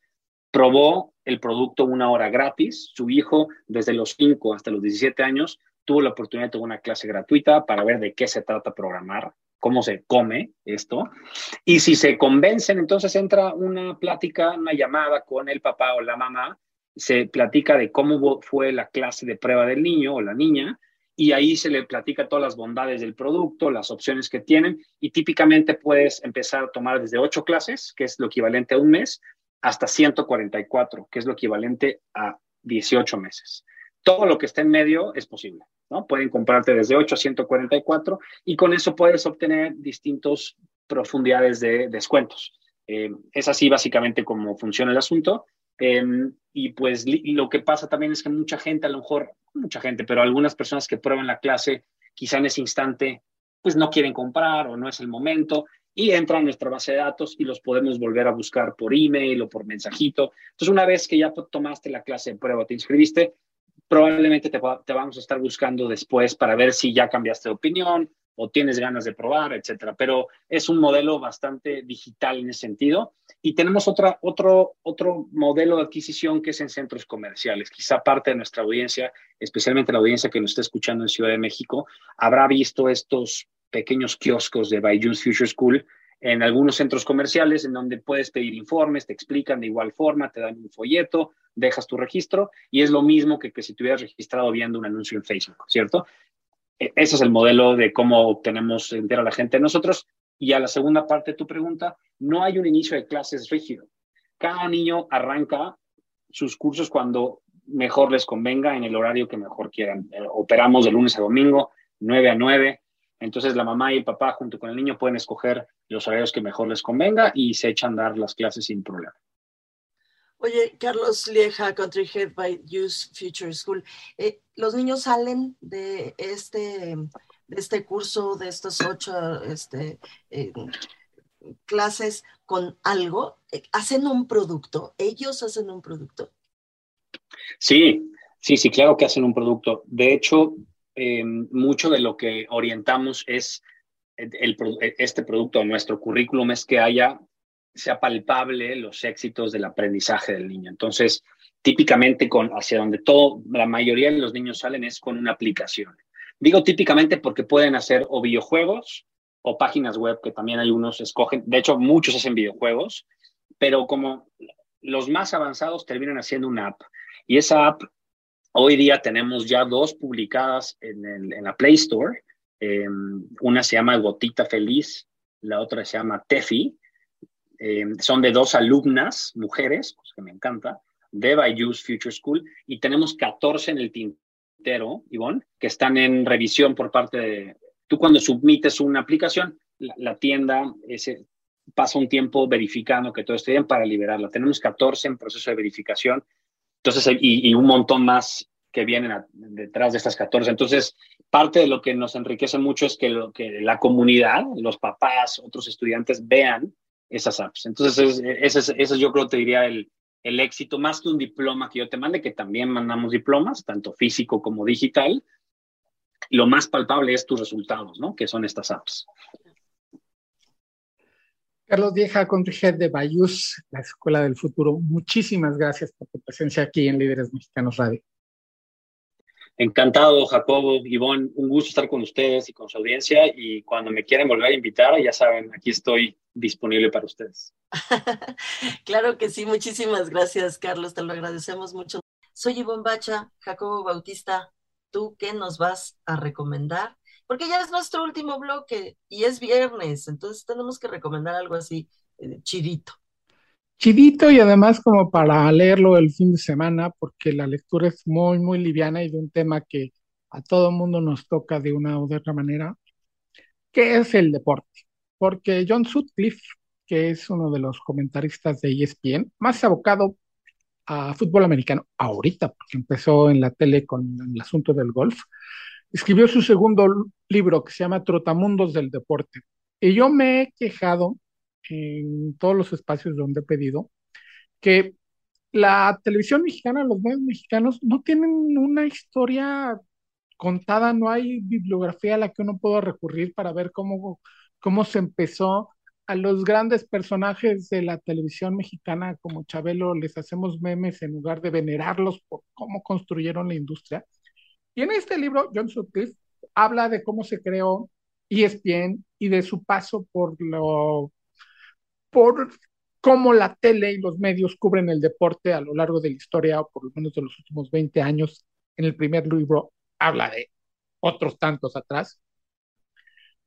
probó el producto una hora gratis. Su hijo, desde los 5 hasta los 17 años, tuvo la oportunidad de tener una clase gratuita para ver de qué se trata programar, cómo se come esto. Y si se convencen, entonces entra una plática, una llamada con el papá o la mamá, se platica de cómo fue la clase de prueba del niño o la niña, y ahí se le platica todas las bondades del producto, las opciones que tienen, y típicamente puedes empezar a tomar desde ocho clases, que es lo equivalente a un mes, hasta 144, que es lo equivalente a 18 meses. Todo lo que esté en medio es posible, ¿no? Pueden comprarte desde 8 a 144 y con eso puedes obtener distintas profundidades de descuentos. Eh, es así básicamente como funciona el asunto. Em, y pues lo que pasa también es que mucha gente, a lo mejor, mucha gente, pero algunas personas que prueban la clase, quizá en ese instante, pues no quieren comprar o no es el momento y entran a nuestra base de datos y los podemos volver a buscar por email o por mensajito. Entonces, una vez que ya tomaste la clase de prueba, te inscribiste, probablemente te, vamos a estar buscando después para ver si ya cambiaste de opinión o tienes ganas de probar, etcétera. Pero es un modelo bastante digital en ese sentido. Y tenemos otra, otro, otro modelo de adquisición que es en centros comerciales. Quizá parte de nuestra audiencia, especialmente la audiencia que nos está escuchando en Ciudad de México, habrá visto estos pequeños kioscos de Byju's Future School en algunos centros comerciales en donde puedes pedir informes, te explican de igual forma, te dan un folleto, dejas tu registro y es lo mismo que, si te hubieras registrado viendo un anuncio en Facebook, ¿cierto? E, ese es el modelo de cómo obtenemos entera la gente nosotros. Y a la segunda parte de tu pregunta, no hay un inicio de clases rígido. Cada niño arranca sus cursos cuando mejor les convenga en el horario que mejor quieran. Eh, operamos de lunes a domingo, 9 a 9. Entonces la mamá y el papá junto con el niño pueden escoger los horarios que mejor les convenga y se echan a dar las clases sin problema. Oye, Carlos Lieja, Country Head by Youth Future School. Eh, ¿Los niños salen de este, de este curso, de estos ocho este, eh, clases con algo? ¿Hacen un producto? ¿Ellos hacen un producto? Sí, sí, sí, claro que hacen un producto. De hecho, eh, mucho de lo que orientamos es el, este producto, nuestro currículum es que haya, sea palpable los éxitos del aprendizaje del niño. Entonces, típicamente con hacia donde todo, la mayoría de los niños salen es con una aplicación. Digo típicamente porque pueden hacer o videojuegos o páginas web, que también hay unos escogen, de hecho muchos hacen videojuegos, pero como los más avanzados terminan haciendo una app. Y esa app, hoy día tenemos ya dos publicadas en, la Play Store. Em, una se llama Gotita Feliz, la otra se llama Tefi. Em, son de dos alumnas, mujeres, pues que me encanta, de Use Future School, y tenemos 14 en el tintero, Ivonne, que están en revisión por parte de... Tú cuando submites una aplicación, la, tienda ese, pasa un tiempo verificando que todo esté bien para liberarla. Tenemos 14 en proceso de verificación entonces, y, un montón más que vienen detrás de estas 14. Entonces, parte de lo que nos enriquece mucho es que, la comunidad, los papás, otros estudiantes vean esas apps. Entonces, ese es, yo creo, te diría, el, el éxito, más que un diploma que yo te mande, que también mandamos diplomas, tanto físico como digital. Lo más palpable es tus resultados, ¿no? Que son estas apps. Carlos Vieja, Country Head de Bayus, la Escuela del Futuro. Muchísimas gracias por tu presencia aquí en Líderes Mexicanos Radio. Encantado, Jacobo, Ivonne, un gusto estar con ustedes y con su audiencia y cuando me quieran volver a invitar, ya saben, aquí estoy disponible para ustedes. [LAUGHS] claro que sí, muchísimas gracias, Carlos, te lo agradecemos mucho. Soy Ivonne Bacha, Jacobo Bautista, ¿tú qué nos vas a recomendar? Porque ya es nuestro último bloque y es viernes, entonces tenemos que recomendar algo así eh, chidito. Chidito y además como para leerlo el fin de semana, porque la lectura es muy, muy liviana y de un tema que a todo mundo nos toca de una u otra manera, que es el deporte. Porque John Sutcliffe, que es uno de los comentaristas de ESPN, más abocado a fútbol americano ahorita, porque empezó en la tele con el asunto del golf, escribió su segundo libro que se llama Trotamundos del Deporte. Y yo me he quejado en todos los espacios donde he pedido que la televisión mexicana, los medios mexicanos no tienen una historia contada, no hay bibliografía a la que uno pueda recurrir para ver cómo, cómo se empezó. A los grandes personajes de la televisión mexicana como Chabelo les hacemos memes en lugar de venerarlos por cómo construyeron la industria. Y en este libro, John Sutcliffe habla de cómo se creó ESPN y de su paso por lo por cómo la tele y los medios cubren el deporte a lo largo de la historia, o por lo menos de los últimos 20 años. En el primer libro habla de otros tantos atrás,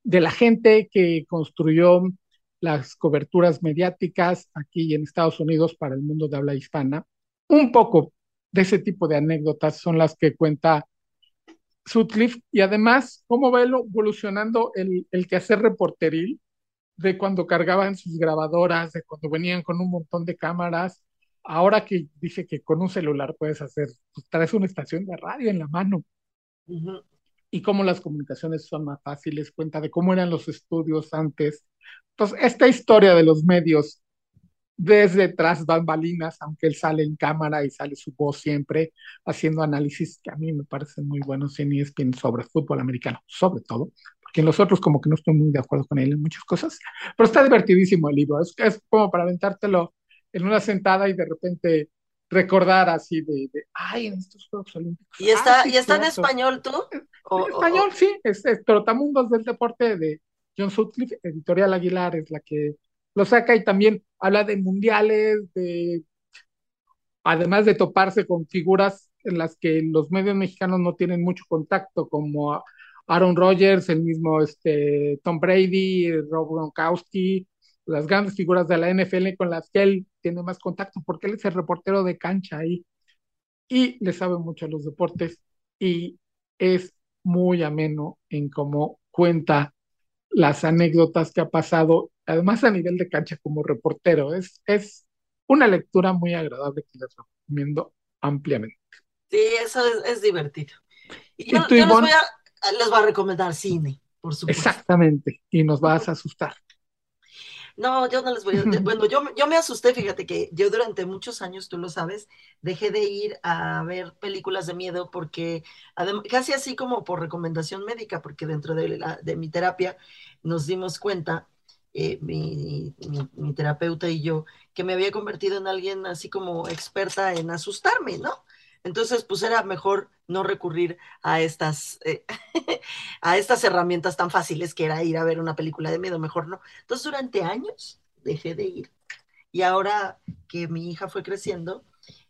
de la gente que construyó las coberturas mediáticas aquí en Estados Unidos para el mundo de habla hispana. Un poco de ese tipo de anécdotas son las que cuenta Sutcliffe y además cómo va evolucionando el, el quehacer reporteril de cuando cargaban sus grabadoras, de cuando venían con un montón de cámaras. Ahora que dice que con un celular puedes hacer, pues traes una estación de radio en la mano. Y cómo las comunicaciones son más fáciles, cuenta de cómo eran los estudios antes. Entonces, esta historia de los medios desde tras bambalinas, aunque él sale en cámara y sale su voz siempre haciendo análisis que a mí me parecen muy buenos en ESPN sobre fútbol americano, sobre todo, porque en los otros como que no estoy muy de acuerdo con él en muchas cosas, pero está divertidísimo el libro, es, es como para aventártelo en una sentada y de repente recordar así de, ay, en estos Juegos Olímpicos. ¿Y está, ¿y está en español tú? En español, sí, es, es Trotamundos del Deporte de John Sutcliffe, Editorial Aguilar es la que lo saca y también habla de mundiales, de además de toparse con figuras en las que los medios mexicanos no tienen mucho contacto, como Aaron Rodgers, el mismo este, Tom Brady, Rob Gronkowski, las grandes figuras de la NFL con las que él tiene más contacto, porque él es el reportero de cancha ahí. y le sabe mucho a los deportes y es muy ameno en cómo cuenta las anécdotas que ha pasado, además a nivel de cancha como reportero. Es, es una lectura muy agradable que les recomiendo ampliamente. Sí, eso es, divertido. Y, yo, les, voy a, les voy a recomendar cine, por supuesto. Exactamente, y nos vas a asustar. No, yo no les voy a... Bueno, yo, yo me asusté, fíjate que yo durante muchos años, tú lo sabes, dejé de ir a ver películas de miedo porque, casi así como por recomendación médica, porque dentro de, la, de mi terapia nos dimos cuenta, eh, mi, mi, terapeuta y yo, que me había convertido en alguien así como experta en asustarme, ¿no? Entonces, pues era mejor no recurrir a estas, eh, [LAUGHS] a estas herramientas tan fáciles que era ir a ver una película de miedo, mejor no. Entonces, durante años dejé de ir. Y ahora que mi hija fue creciendo,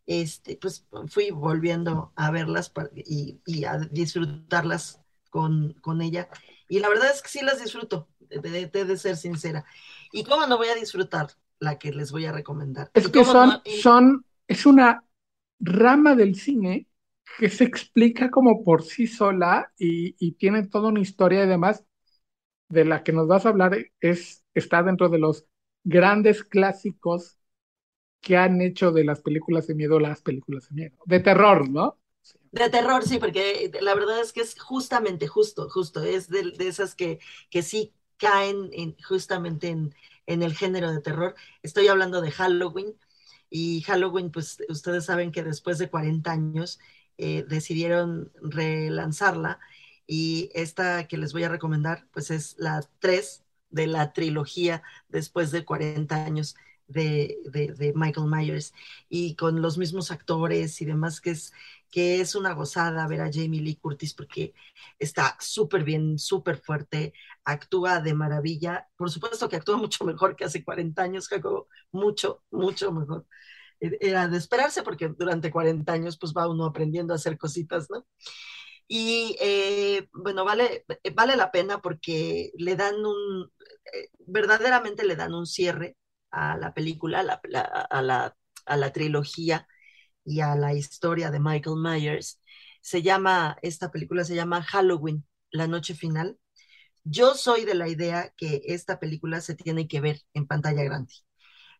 este, pues fui volviendo a verlas y, a disfrutarlas con, con, ella. Y la verdad es que sí las disfruto, de, de, ser sincera. ¿Y cómo no voy a disfrutar la que les voy a recomendar? Es que son, son, es una rama del cine que se explica como por sí sola y, tiene toda una historia y demás de la que nos vas a hablar es está dentro de los grandes clásicos que han hecho de las películas de miedo las películas de miedo, de terror, ¿no? De terror, sí, porque la verdad es que es justamente, justo, justo, es de, esas que, que sí caen en, justamente en, en el género de terror. Estoy hablando de Halloween, y Halloween, pues ustedes saben que después de 40 años eh, decidieron relanzarla y esta que les voy a recomendar, pues es la 3 de la trilogía después de 40 años de, de, Michael Myers. Y con los mismos actores y demás, que es, que es una gozada ver a Jamie Lee Curtis porque está súper bien, súper fuerte, actúa de maravilla. Por supuesto que actúa mucho mejor que hace 40 años, Jacobo, mucho, mucho mejor. E, era de esperarse porque durante 40 años pues va uno aprendiendo a hacer cositas, ¿no? Y eh, bueno, vale, vale la pena porque le dan un, eh, verdaderamente le dan un cierre a la película, a la, a la trilogía y a la historia de Michael Myers. Se llama, esta película se llama Halloween, la noche final. Yo soy de la idea que esta película se tiene que ver en pantalla grande.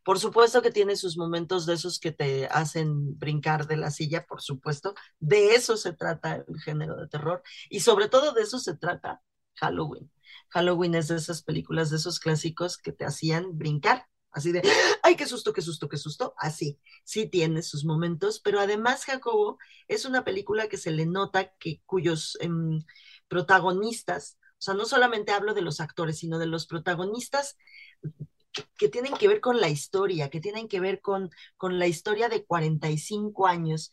Por supuesto que tiene sus momentos de esos que te hacen brincar de la silla, por supuesto. De eso se trata el género de terror y sobre todo de eso se trata Halloween. Halloween es de esas películas, de esos clásicos que te hacían brincar, así de, ay, qué susto, qué susto, qué susto, así. Sí tiene sus momentos, pero además Jacobo es una película que se le nota que cuyos em, protagonistas, o sea, no solamente hablo de los actores, sino de los protagonistas que, tienen que ver con la historia, que tienen que ver con, con la historia de 45 años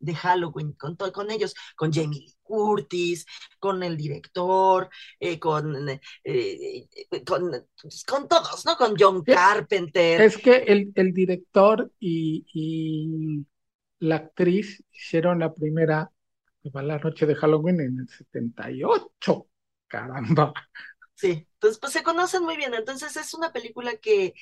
de Halloween, con, con ellos, con Jamie Lee Curtis, con el director, eh, con, eh, eh, con, con, todos, ¿no? Con John Carpenter. Es que el, el director y, y, la actriz hicieron la primera, la noche de Halloween en el 78, caramba. Sí, entonces pues se conocen muy bien. Entonces es una película que,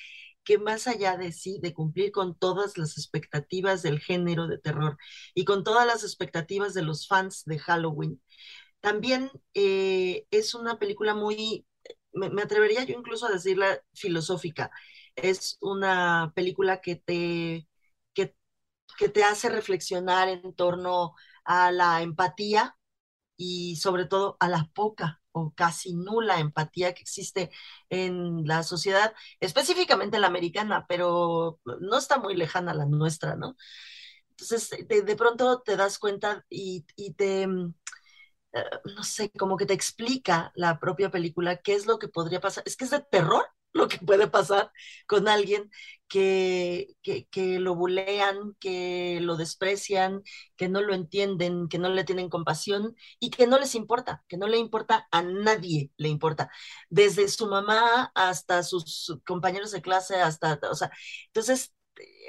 que más allá de sí, de cumplir con todas las expectativas del género de terror y con todas las expectativas de los fans de Halloween, también eh, es una película muy, me, atrevería yo incluso a decirla filosófica. Es una película que te, que, que te hace reflexionar en torno a la empatía y sobre todo a la poca o casi nula empatía que existe en la sociedad, específicamente la americana, pero no está muy lejana la nuestra, ¿no? Entonces, de, pronto te das cuenta y, te, mm, eh, no sé, como que te explica la propia película qué es lo que podría pasar. Es que es de terror [LAUGHS] lo que puede pasar con alguien que, que, lo bulean, que lo desprecian, que no lo entienden, que no le tienen compasión y que no les importa, que no le importa a nadie, le importa, desde su mamá hasta sus compañeros de clase, hasta, o sea, entonces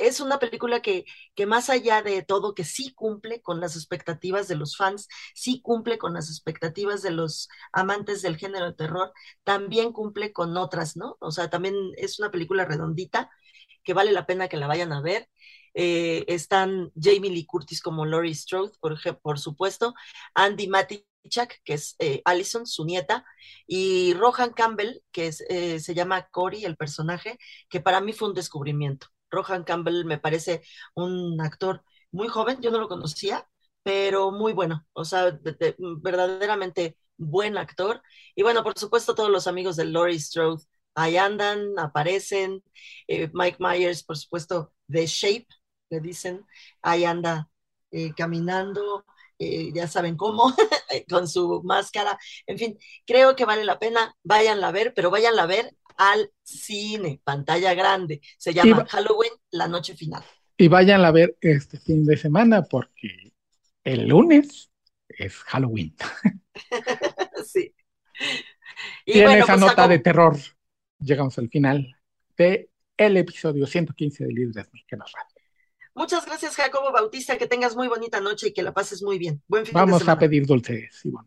es una película que, que más allá de todo, que sí cumple con las expectativas de los fans, sí cumple con las expectativas de los amantes del género de terror, también cumple con otras, ¿no? O sea, también es una película redondita que vale la pena que la vayan a ver. Eh, están Jamie Lee Curtis como Laurie Strode, por, por supuesto, Andy Matichak, que es eh, Allison, su nieta, y Rohan Campbell, que eh, se llama Cory, el personaje, que para mí fue un descubrimiento. Rohan Campbell me parece un actor muy joven, yo no lo conocía, pero muy bueno, o sea, verdaderamente buen actor. Y bueno, por supuesto, todos los amigos de Laurie Strode ahí andan, aparecen. Mike Myers, por supuesto, The Shape, le dicen, ahí anda eh, caminando, eh, ya saben cómo, [LAUGHS] con su máscara. En fin, creo que vale la pena, váyanla a ver, pero váyanla a ver al cine, pantalla grande. Se llama Halloween, la noche final. Y váyanla a ver este fin de semana porque el lunes es Halloween. [LAUGHS] sí. Y, en esa pues, nota de terror llegamos al final de el episodio 115 de Líderes Mexicanos Radio. Muchas gracias, Jacobo Bautista. Que tengas muy bonita noche y que la pases muy bien. Buen fin Vamos a pedir dulces, Iván.